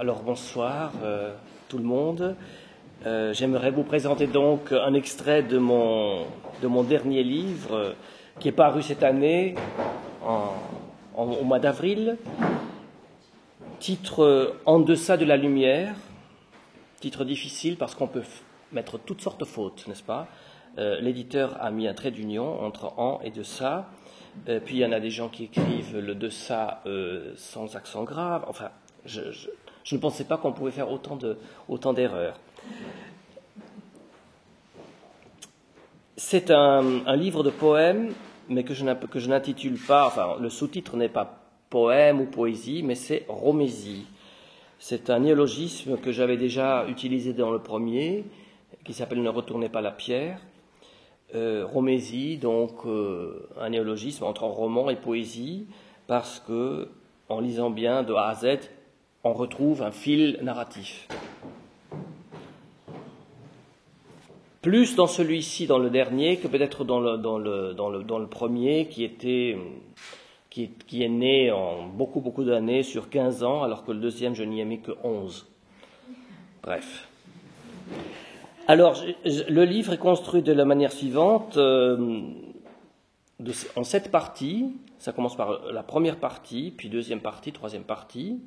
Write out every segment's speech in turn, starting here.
Alors bonsoir euh, tout le monde. Euh, J'aimerais vous présenter donc un extrait de mon, de mon dernier livre euh, qui est paru cette année au mois d'avril. Titre En deçà de la lumière. Titre difficile parce qu'on peut mettre toutes sortes de fautes, n'est-ce pas? L'éditeur a mis un trait d'union entre en et deçà. Puis il y en a des gens qui écrivent le deçà sans accent grave. Enfin, je, je ne pensais pas qu'on pouvait faire autant de d'erreurs. C'est un, un, livre de poèmes, mais que je n'intitule pas. Enfin, le sous-titre n'est pas poème ou poésie, mais c'est romésie. C'est un néologisme que j'avais déjà utilisé dans le premier, qui s'appelle Ne retournez pas la pierre. Euh, romésie, donc euh, un néologisme entre roman et poésie, parce que, en lisant bien de A à Z, on retrouve un fil narratif. Plus dans celui-ci, dans le dernier, que peut-être dans le, premier, qui, était, qui, est né en beaucoup, beaucoup d'années, sur 15 ans, alors que le deuxième, je n'y ai mis que 11. Bref. Alors, le livre est construit de la manière suivante, euh, en sept parties. Ça commence par la première partie, puis deuxième partie, troisième partie,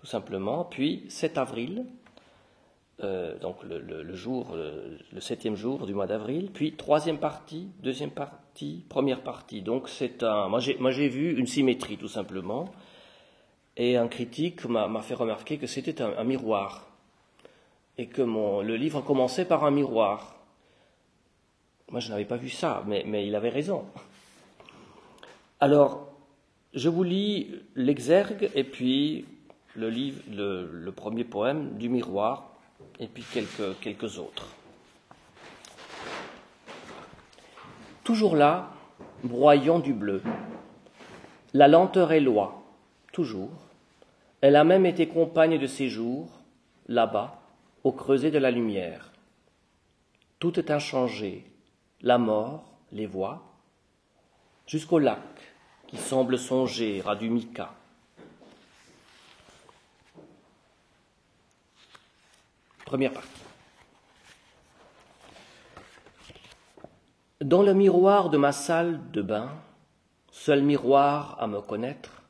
tout simplement. Puis 7 avril, euh, donc le, le, le jour, le, le, septième jour du mois d'avril. Puis troisième partie, deuxième partie, première partie. Donc c'est un. Moi j'ai vu une symétrie, tout simplement. Et un critique m'a fait remarquer que c'était un, un miroir et que mon, le livre commençait par un miroir. Moi, je n'avais pas vu ça, mais, mais, il avait raison. Alors, je vous lis l'exergue et puis le, livre, le, premier poème du miroir et puis quelques, quelques autres. Toujours là, broyant du bleu. La lenteur est loi, toujours. Elle a même été compagne de séjour, là-bas, au creuset de la lumière. Tout est inchangé, la mort, les voix, jusqu'au lac qui semble songer à du mica. Première partie. Dans le miroir de ma salle de bain, seul miroir à me connaître,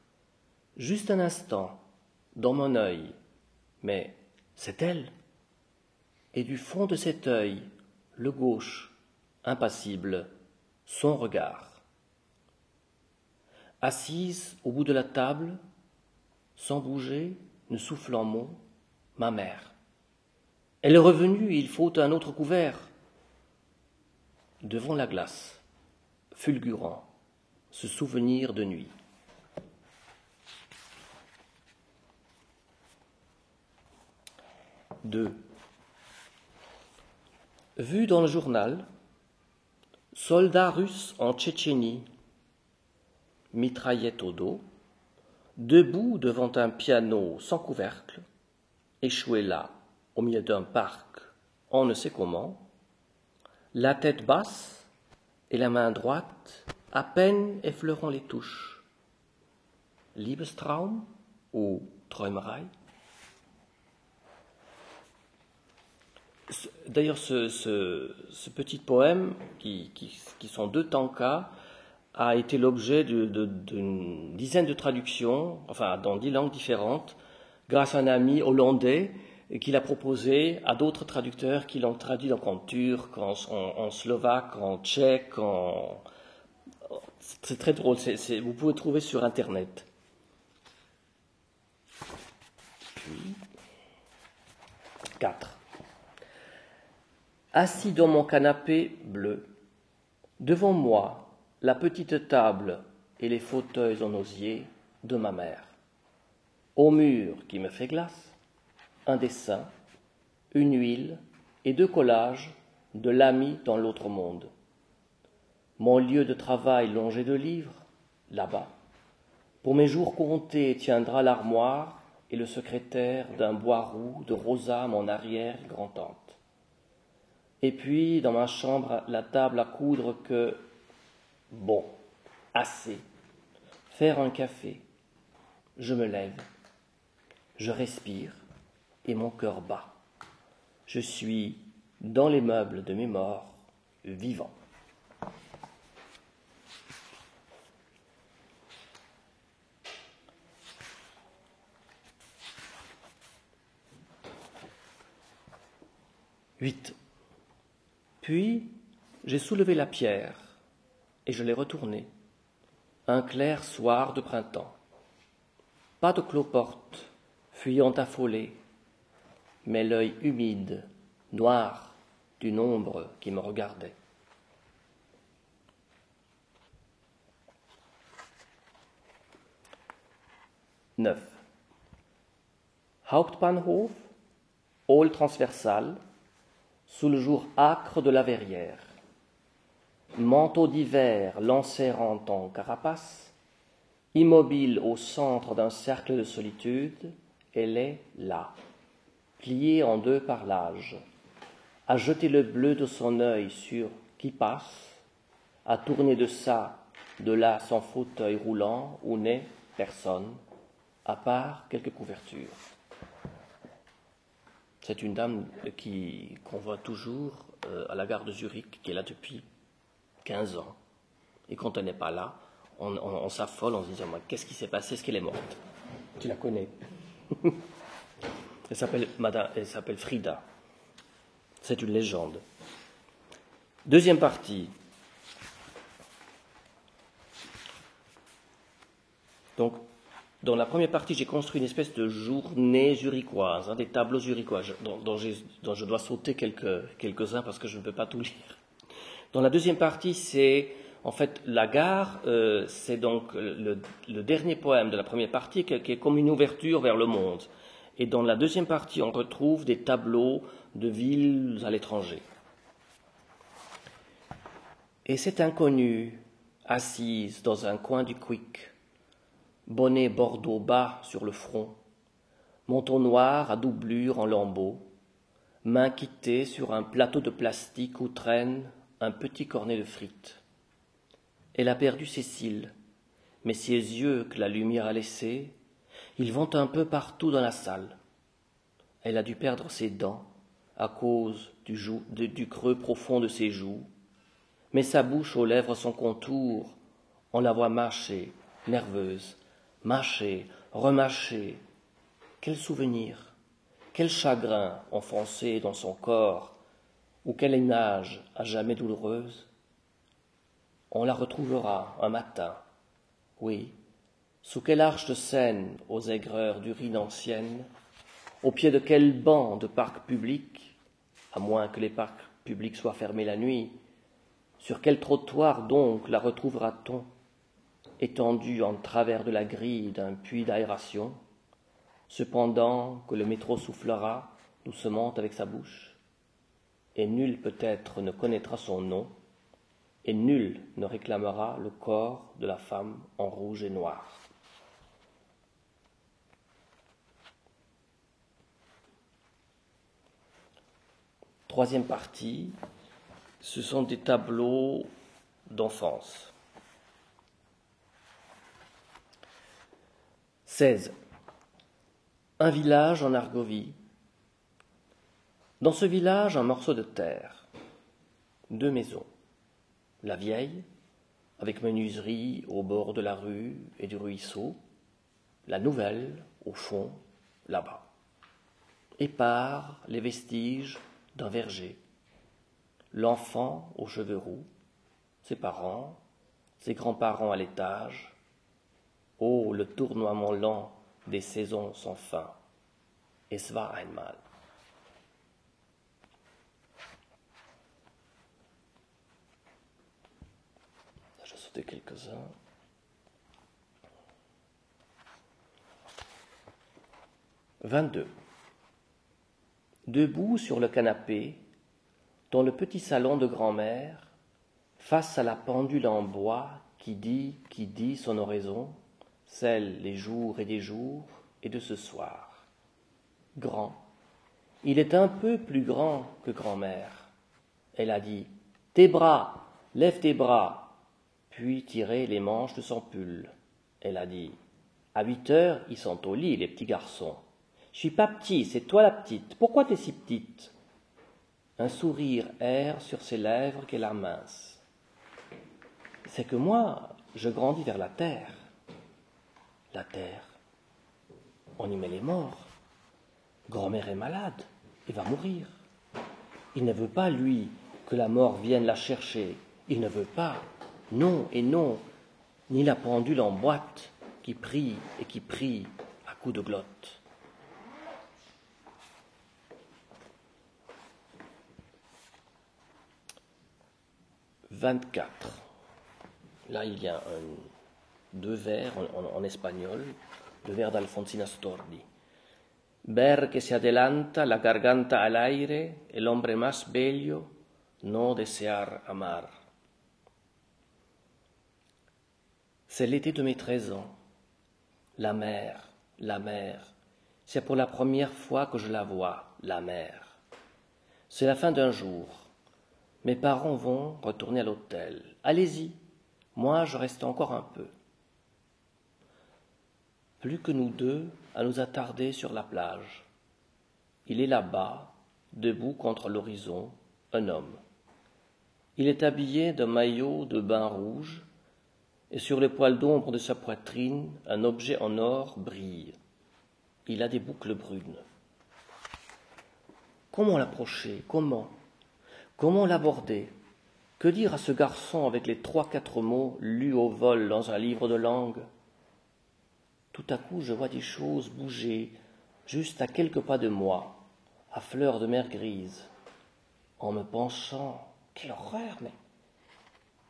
juste un instant, dans mon œil, mais c'est elle et du fond de cet œil, le gauche, impassible, son regard. Assise au bout de la table, sans bouger, ne soufflant mot, ma mère. Elle est revenue, il faut un autre couvert. Devant la glace, fulgurant, ce souvenir de nuit. Deux. Vu dans le journal, soldats russes en Tchétchénie, mitraillette au dos, debout devant un piano sans couvercle, échoué là, au milieu d'un parc, on ne sait comment, la tête basse et la main droite à peine effleurant les touches. Liebestraum ou Träumerei? D'ailleurs, ce, petit poème, qui, qui, qui, sont deux tankas, a été l'objet d'une dizaine de traductions, enfin dans dix langues différentes, grâce à un ami hollandais qui l'a proposé à d'autres traducteurs qui l'ont traduit en turc, en, slovaque, en tchèque. C'est très drôle, vous pouvez trouver sur Internet. Puis, 4 assis dans mon canapé bleu. Devant moi, la petite table et les fauteuils en osier de ma mère. Au mur qui me fait glace, un dessin, une huile et deux collages de l'ami dans l'autre monde. Mon lieu de travail longé de livres, là-bas. Pour mes jours comptés tiendra l'armoire et le secrétaire d'un bois roux de Rosa, mon arrière grand-tante. Et puis, dans ma chambre, la table à coudre que, bon, assez, faire un café. Je me lève, je respire, et mon cœur bat. Je suis dans les meubles de mes morts, vivant. Huit. Puis j'ai soulevé la pierre et je l'ai retournée. Un clair soir de printemps. Pas de cloporte, fuyant affolée, mais l'œil humide, noir, d'une ombre qui me regardait. Neuf. Hauptbahnhof, hall transversal, sous le jour âcre de la verrière. Manteau d'hiver l'enserrant en carapace, immobile au centre d'un cercle de solitude, elle est là, pliée en deux par l'âge, à jeter le bleu de son œil sur qui passe, à tourner de ça, de là son fauteuil roulant où n'est personne, à part quelques couvertures. C'est une dame qui, qu'on voit toujours euh, à la gare de Zurich, qui est là depuis 15 ans. Et quand elle n'est pas là, on, s'affole en se disant Qu'est-ce qui s'est passé? Est-ce qu'elle est morte? Tu la connais Elle s'appelle, Madame, elle s'appelle Frida. C'est une légende. Deuxième partie. Donc, dans la première partie, j'ai construit une espèce de journée zurichoise, hein, des tableaux zurichois, dont, je dois sauter quelques, quelques-uns parce que je ne peux pas tout lire. Dans la deuxième partie, c'est en fait la gare, euh, c'est donc le, dernier poème de la première partie qui, est comme une ouverture vers le monde. Et dans la deuxième partie, on retrouve des tableaux de villes à l'étranger. Et cette inconnue, assise dans un coin du quick, bonnet bordeaux bas sur le front, menton noir à doublure en lambeaux, main quittée sur un plateau de plastique où traîne un petit cornet de frites. Elle a perdu ses cils, mais ses yeux que la lumière a laissés, ils vont un peu partout dans la salle. Elle a dû perdre ses dents à cause du, creux profond de ses joues, mais sa bouche aux lèvres son contour, on la voit marcher, nerveuse, mâcher, remâcher. Quel souvenir, quel chagrin enfoncé dans son corps, ou quelle image à jamais douloureuse. On la retrouvera un matin, oui, sous quelle arche de Seine aux aigreurs d'urine ancienne, au pied de quel banc de parc public, à moins que les parcs publics soient fermés la nuit, sur quel trottoir donc la retrouvera-t-on étendue en travers de la grille d'un puits d'aération, cependant que le métro soufflera doucement avec sa bouche, et nul peut-être ne connaîtra son nom, et nul ne réclamera le corps de la femme en rouge et noir. Troisième partie, ce sont des tableaux d'enfance. 16. Un village en Argovie. Dans ce village, un morceau de terre, deux maisons. La vieille, avec menuiserie au bord de la rue et du ruisseau. La nouvelle, au fond, là-bas. Épars les vestiges d'un verger. L'enfant aux cheveux roux, ses parents, ses grands-parents à l'étage, Oh, le tournoiement lent des saisons sans fin. Es war einmal. Je sauter quelques-uns. Vingt-deux. Debout sur le canapé, dans le petit salon de grand-mère, face à la pendule en bois qui dit, qui dit son oraison, celle les jours et des jours et de ce soir. Grand. Il est un peu plus grand que grand-mère. Elle a dit Tes bras, lève tes bras, puis tiré les manches de son pull. Elle a dit À huit heures, ils sont au lit, les petits garçons. Je suis pas petit, c'est toi la petite. Pourquoi tu es si petite? Un sourire erre sur ses lèvres qu'elle mince. C'est que moi, je grandis vers la terre. La terre, on y met les morts. Grand-mère est malade et va mourir. Il ne veut pas, lui, que la mort vienne la chercher. Il ne veut pas. Non et non, ni la pendule en boîte qui prie et qui prie à coups de glotte. 24. Là, il y a deux vers en, espagnol, le vers d'Alfonsina Stordi. Ver que se adelanta la garganta al aire, el hombre más bello, no desear amar. C'est l'été de mes treize ans. La mer, la mer. C'est pour la première fois que je la vois, la mer. C'est la fin d'un jour. Mes parents vont retourner à l'hôtel. Allez-y, moi je reste encore un peu. Plus que nous deux à nous attarder sur la plage. Il est là-bas, debout contre l'horizon, un homme. Il est habillé d'un maillot de bain rouge, et sur les poils d'ombre de sa poitrine, un objet en or brille. Il a des boucles brunes. Comment l'approcher? Comment? Comment l'aborder? Que dire à ce garçon avec les trois quatre mots lus au vol dans un livre de langue? Tout à coup, je vois des choses bouger juste à quelques pas de moi, à fleur de mer grise. En me penchant, quelle horreur, mais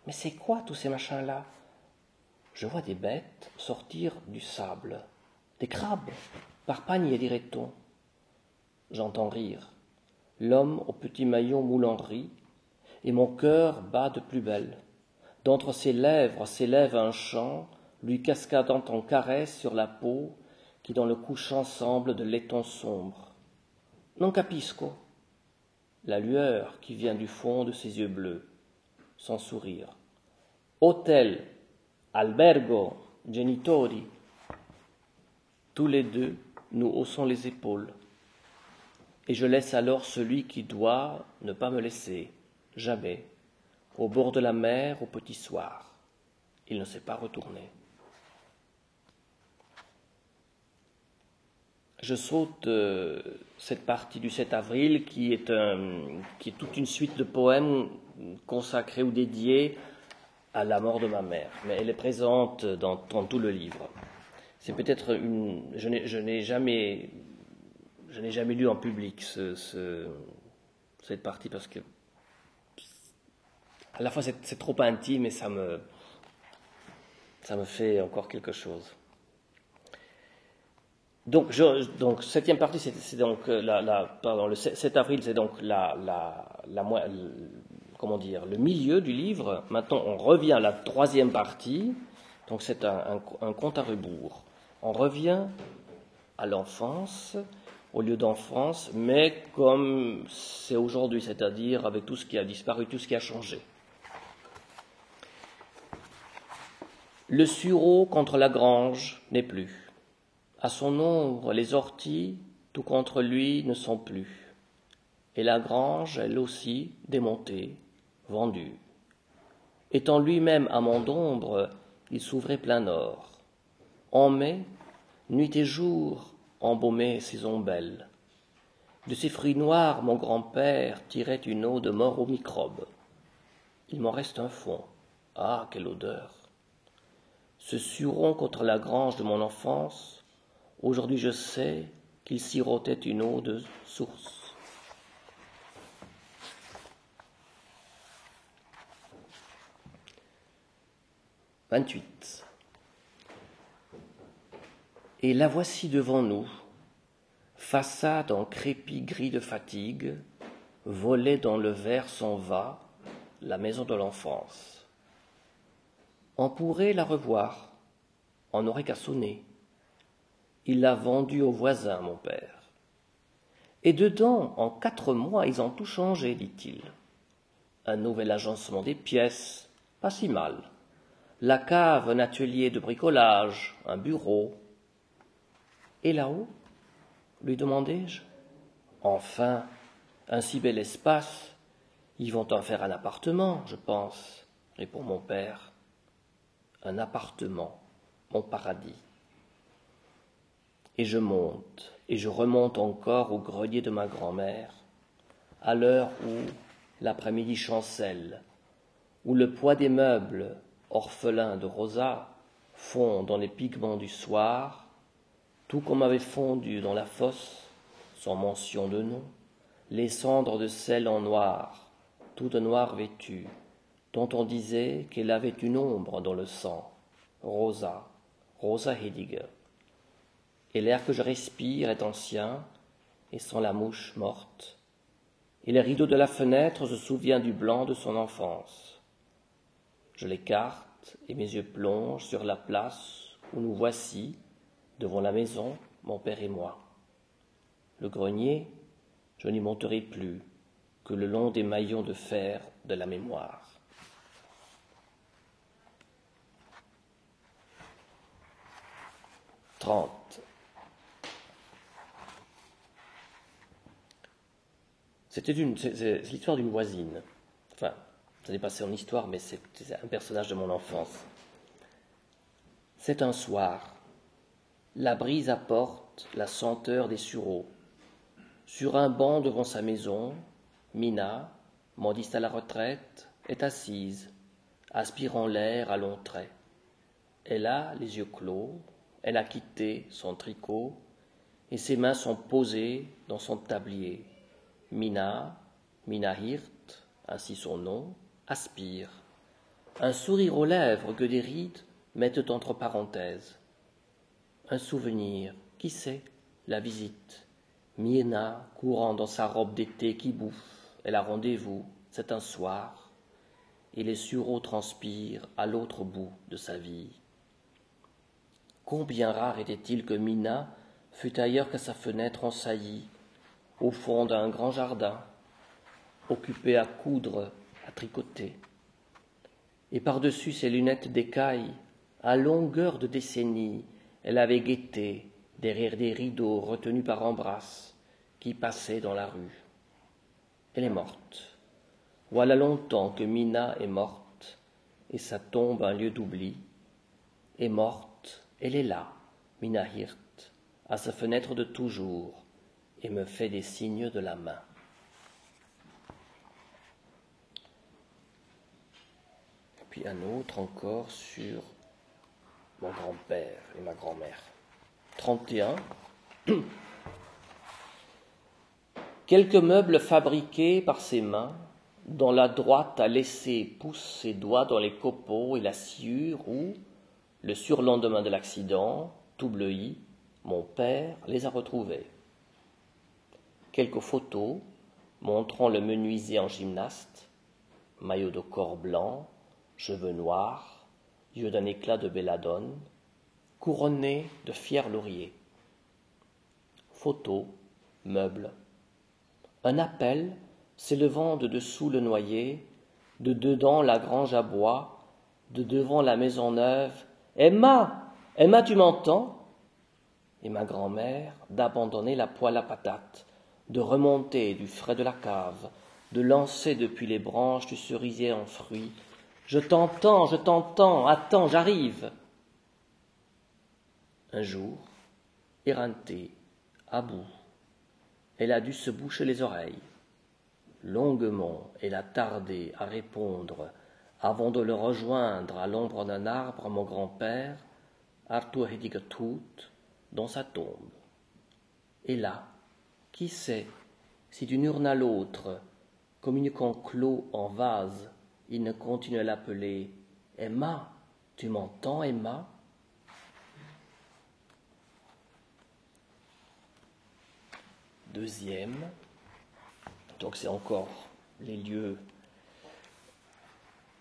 mais c'est quoi tous ces machins-là? Je vois des bêtes sortir du sable, des crabes, par panier, dirait-on. J'entends rire l'homme au petit maillot moulanderie, et mon cœur bat de plus belle. D'entre ses lèvres s'élève un chant, lui cascadant en caresses sur la peau, qui dans le couchant semble de laiton sombre. Non capisco. La lueur qui vient du fond de ses yeux bleus, sans sourire. Hôtel, albergo, genitori. Tous les deux, nous haussons les épaules et je laisse alors celui qui doit ne pas me laisser, jamais, au bord de la mer au petit soir. Il ne s'est pas retourné. Je saute euh, cette partie du 7 avril qui est, qui est toute une suite de poèmes consacrés ou dédiés à la mort de ma mère, mais elle est présente dans, tout le livre. C'est peut-être une. Je n'ai jamais je n'ai jamais lu en public cette partie parce que à la fois c'est trop intime et ça me, ça me fait encore quelque chose. Donc, septième partie, c'est donc euh, la, pardon, le 7 avril, c'est donc la, comment dire, le milieu du livre. Maintenant, on revient à la troisième partie. Donc, c'est un, un, un à rebours. On revient à l'enfance au lieu d'enfance, mais comme c'est aujourd'hui, c'est-à-dire avec tout ce qui a disparu, tout ce qui a changé. Le sureau contre la grange n'est plus. À son ombre, les orties, tout contre lui, ne sont plus. Et la grange, elle aussi, démontée, vendue. Étant lui-même amant d'ombre, il s'ouvrait plein nord. En mai, nuit et jour, embaumait ses ombelles. De ces fruits noirs, mon grand-père tirait une eau de mort aux microbes. Il m'en reste un fond. Ah, quelle odeur Ce suron contre la grange de mon enfance, aujourd'hui je sais qu'il sirotait une eau de source. Vingt-huit. Et la voici devant nous, façade en crépi gris de fatigue, volée dans le verre s'en va, la maison de l'enfance. On pourrait la revoir, on n'aurait qu'à sonner. Il l'a vendue au voisin, mon père. Et dedans, en quatre mois, ils ont tout changé, dit-il. Un nouvel agencement des pièces, pas si mal. La cave, un atelier de bricolage, un bureau, et là-haut, lui demandai-je. Enfin, un si bel espace, ils vont en faire un appartement, je pense, répond mon père. Un appartement, mon paradis. Et je monte, et je remonte encore au grenier de ma grand-mère, à l'heure où l'après-midi chancelle, où le poids des meubles, orphelins de Rosa, fond dans les pigments du soir, tout comme avait fondu dans la fosse, sans mention de nom, les cendres de sel en noir, toute noire vêtue, dont on disait qu'elle avait une ombre dans le sang, Rosa, Rosa Hediger. Et l'air que je respire est ancien, et sans la mouche morte. Et les rideaux de la fenêtre se souvient du blanc de son enfance. Je l'écarte, et mes yeux plongent sur la place où nous voici, devant la maison, mon père et moi. Le grenier, je n'y monterai plus que le long des maillons de fer de la mémoire. C'était l'histoire d'une voisine. Enfin, ça n'est pas son histoire, mais c'est un personnage de mon enfance. C'est un soir. La brise apporte la senteur des sureaux. Sur un banc devant sa maison, Mina, modiste à la retraite, est assise, aspirant l'air à longs traits. Elle a les yeux clos, elle a quitté son tricot, et ses mains sont posées dans son tablier. Mina, Mina Hirt, ainsi son nom, aspire. Un sourire aux lèvres que des rides mettent entre parenthèses. Un souvenir, qui sait, la visite. Mina courant dans sa robe d'été qui bouffe, elle a rendez-vous, c'est un soir, et les sureaux transpirent à l'autre bout de sa vie. Combien rare était-il que Mina fût ailleurs qu'à sa fenêtre en saillie, au fond d'un grand jardin, occupé à coudre, à tricoter. Et par-dessus ses lunettes d'écaille, à longueur de décennies, elle avait guetté, derrière des rideaux retenus par Embrasse, qui passait dans la rue. Elle est morte. Voilà longtemps que Mina est morte, et sa tombe un lieu d'oubli. Est morte, elle est là, Mina Hirt, à sa fenêtre de toujours, et me fait des signes de la main. Puis un autre encore sur mon grand-père et ma grand-mère. 31. Quelques meubles fabriqués par ses mains, dont la droite a laissé pousser ses doigts dans les copeaux et la sciure où, le surlendemain de l'accident, tout bleui, mon père les a retrouvés quelques photos montrant le menuisier en gymnaste, maillot de corps blanc, cheveux noirs, d'un éclat de belladone, couronné de fiers lauriers. Photos, meubles. Un appel s'élevant de dessous le noyer, de dedans la grange à bois, de devant la maison neuve. Emma Emma, tu m'entends? Et ma grand-mère d'abandonner la poêle à patates, de remonter du frais de la cave, de lancer depuis les branches du cerisier en fruits. Je t'entends, je t'entends, attends, j'arrive. Un jour, éreintée, à bout, elle a dû se boucher les oreilles. Longuement, elle a tardé à répondre avant de le rejoindre à l'ombre d'un arbre, mon grand-père, Arthur Hedigetut, dans sa tombe. Et là, qui sait si d'une urne à l'autre, communiquant clos en vase, il ne continue à l'appeler Emma, tu m'entends, Emma? Deuxième, donc c'est encore les lieux,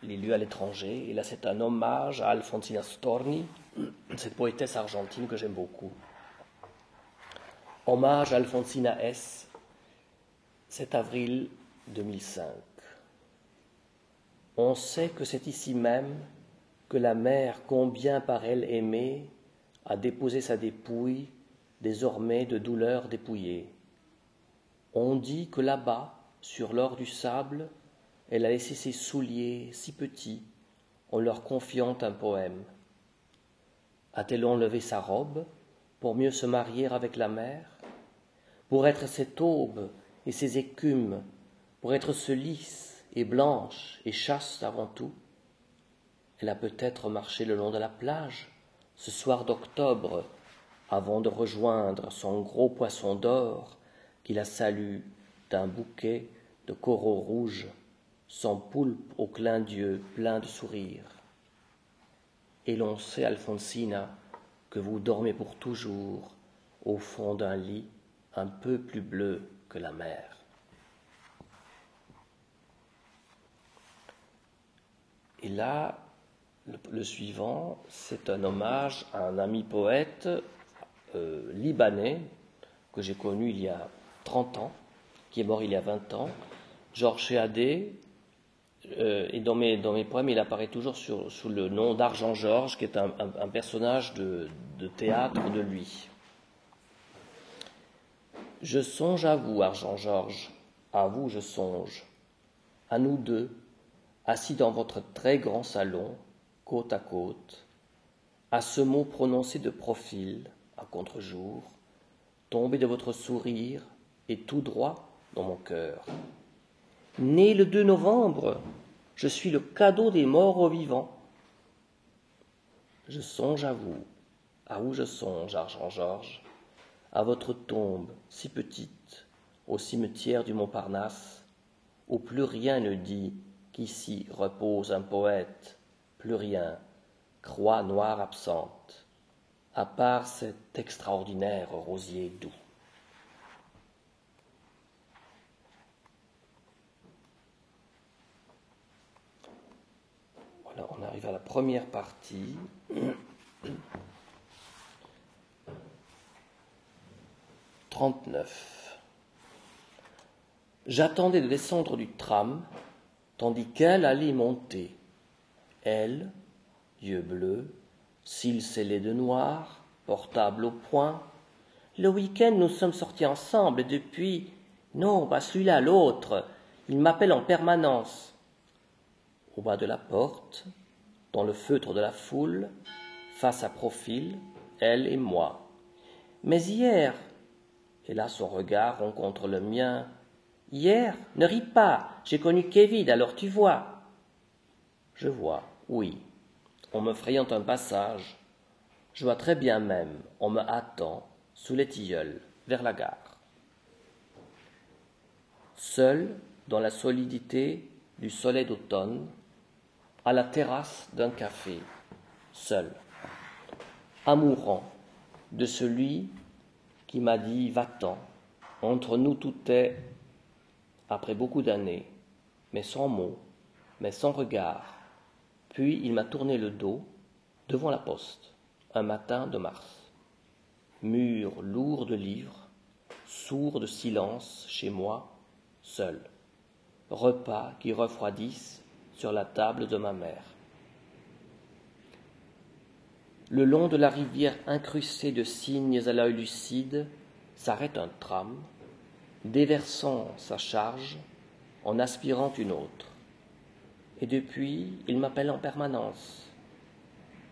les lieux à l'étranger. Et là, c'est un hommage à Alfonsina Storni, cette poétesse argentine que j'aime beaucoup. Hommage à Alfonsina S. 7 avril 2005. On sait que c'est ici même que la mère, combien par elle aimée, a déposé sa dépouille désormais de douleur dépouillée. On dit que là-bas, sur l'or du sable, elle a laissé ses souliers si petits, en leur confiant un poème. A-t-elle enlevé sa robe pour mieux se marier avec la mer, pour être cette aube et ces écumes, pour être ce lys et blanche et chaste avant tout Elle a peut-être marché le long de la plage, ce soir d'octobre, avant de rejoindre son gros poisson d'or qui la salue d'un bouquet de coraux rouges, son poulpe au clin d'yeux plein de sourires. Et l'on sait, Alfonsina, que vous dormez pour toujours au fond d'un lit un peu plus bleu que la mer. Et là, le, suivant, c'est un hommage à un ami poète euh, libanais que j'ai connu il y a 30 ans, qui est mort il y a 20 ans, Georges Chéadé, euh, et dans mes, dans mes poèmes, il apparaît toujours sous le nom d'Argent Georges, qui est un, personnage de, de, théâtre de lui. Je songe à vous, Argent Georges, à vous je songe, à nous deux, assis dans votre très grand salon, côte à côte, à ce mot prononcé de profil, à contre-jour, tombé de votre sourire et tout droit dans mon cœur. Né le 2 novembre, je suis le cadeau des morts aux vivants. Je songe à vous, à où je songe, Argent Georges, à votre tombe si petite, au cimetière du Montparnasse, où plus rien ne dit qu'ici repose un poète, plus rien, croix noire absente, à part cet extraordinaire rosier doux. on arrive à la première partie. Trente-neuf. J'attendais de descendre du tram, tandis qu'elle allait monter. Elle, yeux bleus, cils scellés de noir, portable au poing. Le week-end, nous sommes sortis ensemble depuis. Non, pas celui-là, l'autre. Il m'appelle en permanence. Au bas de la porte, dans le feutre de la foule, face à profil, elle et moi. Mais hier, et là son regard rencontre le mien, hier, ne ris pas, j'ai connu Kevin, alors tu vois. Je vois, oui, en me frayant un passage, je vois très bien même, en me hâtant, sous les tilleuls, vers la gare. Seul, dans la solidité du soleil d'automne, à la terrasse d'un café, seul, amourant de celui qui m'a dit Va-t'en, entre nous tout est, après beaucoup d'années, mais sans mots, mais sans regard. Puis il m'a tourné le dos devant la poste, un matin de mars. Mur lourd de livres, sourd de silence chez moi, seul. Repas qui refroidissent sur la table de ma mère. Le long de la rivière incrustée de cygnes à l'œil lucide s'arrête un tram, déversant sa charge en aspirant une autre. Et depuis, il m'appelle en permanence.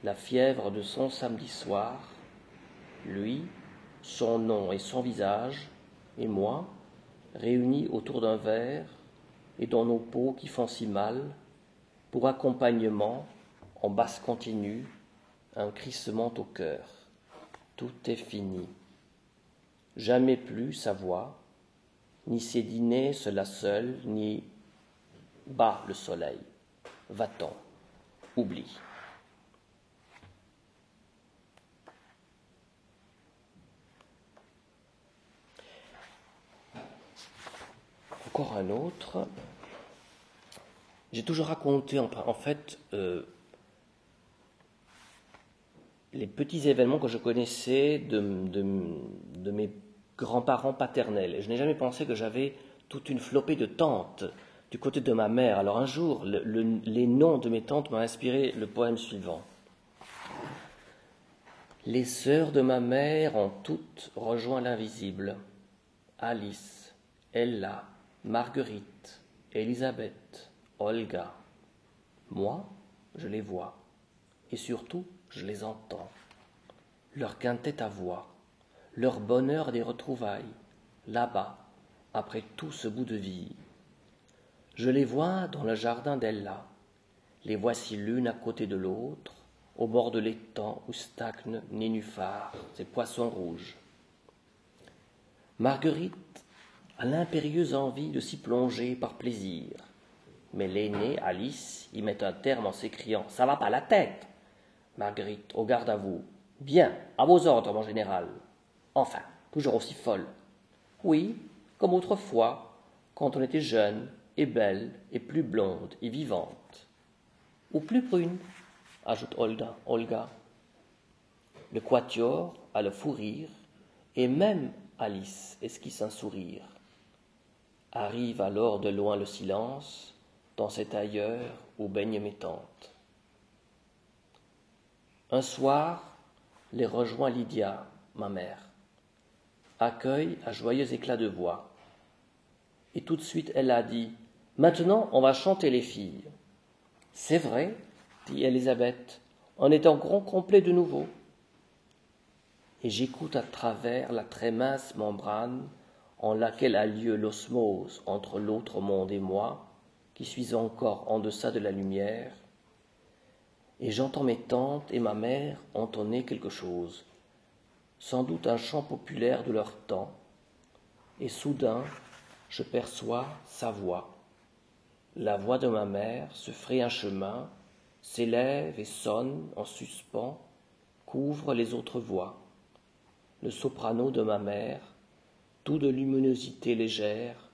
La fièvre de son samedi soir, lui, son nom et son visage, et moi, réunis autour d'un verre, et dans nos peaux qui font si mal, pour accompagnement, en basse continue, un crissement au cœur. Tout est fini. Jamais plus sa voix, ni ses dîners, cela seul, ni bas le soleil. Va-t'en, oublie. Encore un autre. J'ai toujours raconté, en, fait, euh, les petits événements que je connaissais de, mes grands-parents paternels. Et je n'ai jamais pensé que j'avais toute une flopée de tantes du côté de ma mère. Alors un jour, les noms de mes tantes m'ont inspiré le poème suivant. Les sœurs de ma mère ont toutes rejoint l'invisible. Alice, Ella, Marguerite, Elisabeth, Olga. Moi, je les vois, et surtout, je les entends. Leur quintet à voix, leur bonheur des retrouvailles, là-bas, après tout ce bout de vie. Je les vois dans le jardin d'Ella. Les voici l'une à côté de l'autre, au bord de l'étang où stagnent nénuphars et poissons rouges. Marguerite a l'impérieuse envie de s'y plonger par plaisir. Mais l'aînée, Alice, y met un terme en s'écriant Ça va pas la tête Marguerite, au garde à vous. Bien, à vos ordres, mon général. Enfin, toujours aussi folle. Oui, comme autrefois, quand on était jeune et belle et plus blonde et vivante. Ou plus brune, ajoute Olga. Olga. Le quatuor a le fou rire, et même Alice esquisse un sourire. Arrive alors de loin le silence, dans cet ailleurs où baigne mes tantes. Un soir, les rejoint Lydia, ma mère. Accueille à joyeux éclat de voix. Et tout de suite, elle a dit Maintenant, on va chanter les filles. C'est vrai, dit Elisabeth, en étant grand complet de nouveau. Et j'écoute à travers la très mince membrane en laquelle a lieu l'osmose entre l'autre monde et moi, qui suis encore en deçà de la lumière, et j'entends mes tantes et ma mère entonner quelque chose, sans doute un chant populaire de leur temps, et soudain je perçois sa voix. La voix de ma mère se fraye un chemin, s'élève et sonne en suspens, couvre les autres voix. Le soprano de ma mère, tout de luminosité légère,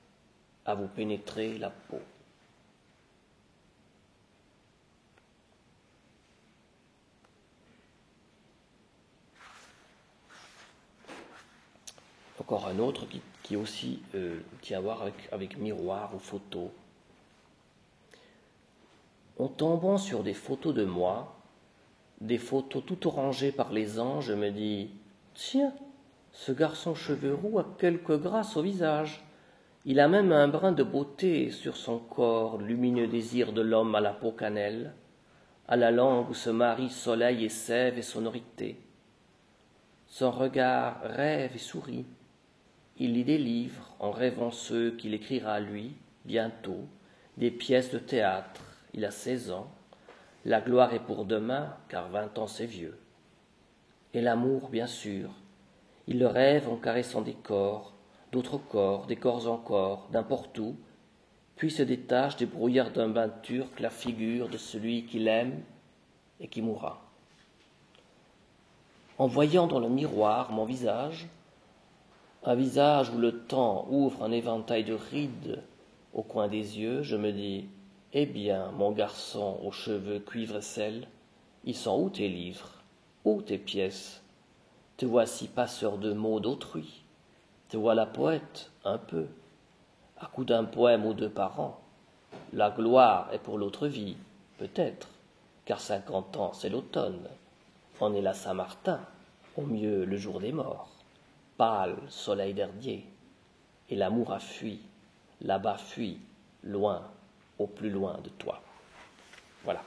à vous pénétrer la peau. Encore un autre qui, qui aussi euh, tient à voir avec, avec miroir ou photo. En tombant sur des photos de moi, des photos tout orangées par les anges, je me dis Tiens, ce garçon cheveux roux a quelque grâce au visage. Il a même un brin de beauté sur son corps, lumineux désir de l'homme à la peau cannelle, à la langue où se marient soleil et sève et sonorité. Son regard rêve et sourit. Il lit des livres en rêvant ceux qu'il écrira lui, bientôt, des pièces de théâtre, il a seize ans. La gloire est pour demain, car vingt ans c'est vieux. Et l'amour, bien sûr. Il le rêve en caressant des corps, d'autres corps, des corps encore, n'importe où, puis se détache des brouillards d'un bain turc la figure de celui qu'il aime et qui mourra. En voyant dans le miroir mon visage, un visage où le temps ouvre un éventail de rides au coin des yeux, je me dis eh bien, mon garçon aux cheveux cuivre et sel, ils sont où tes livres? Où tes pièces? Te voici passeur de mots d'autrui. Te voilà poète, un peu, à coup d'un poème ou deux par an. La gloire est pour l'autre vie, peut-être, car cinquante ans c'est l'automne. On est la Saint-Martin, au mieux le jour des morts. Pâle soleil dernier, et l'amour a fui, là-bas fuit, loin, au plus loin de toi. Voilà.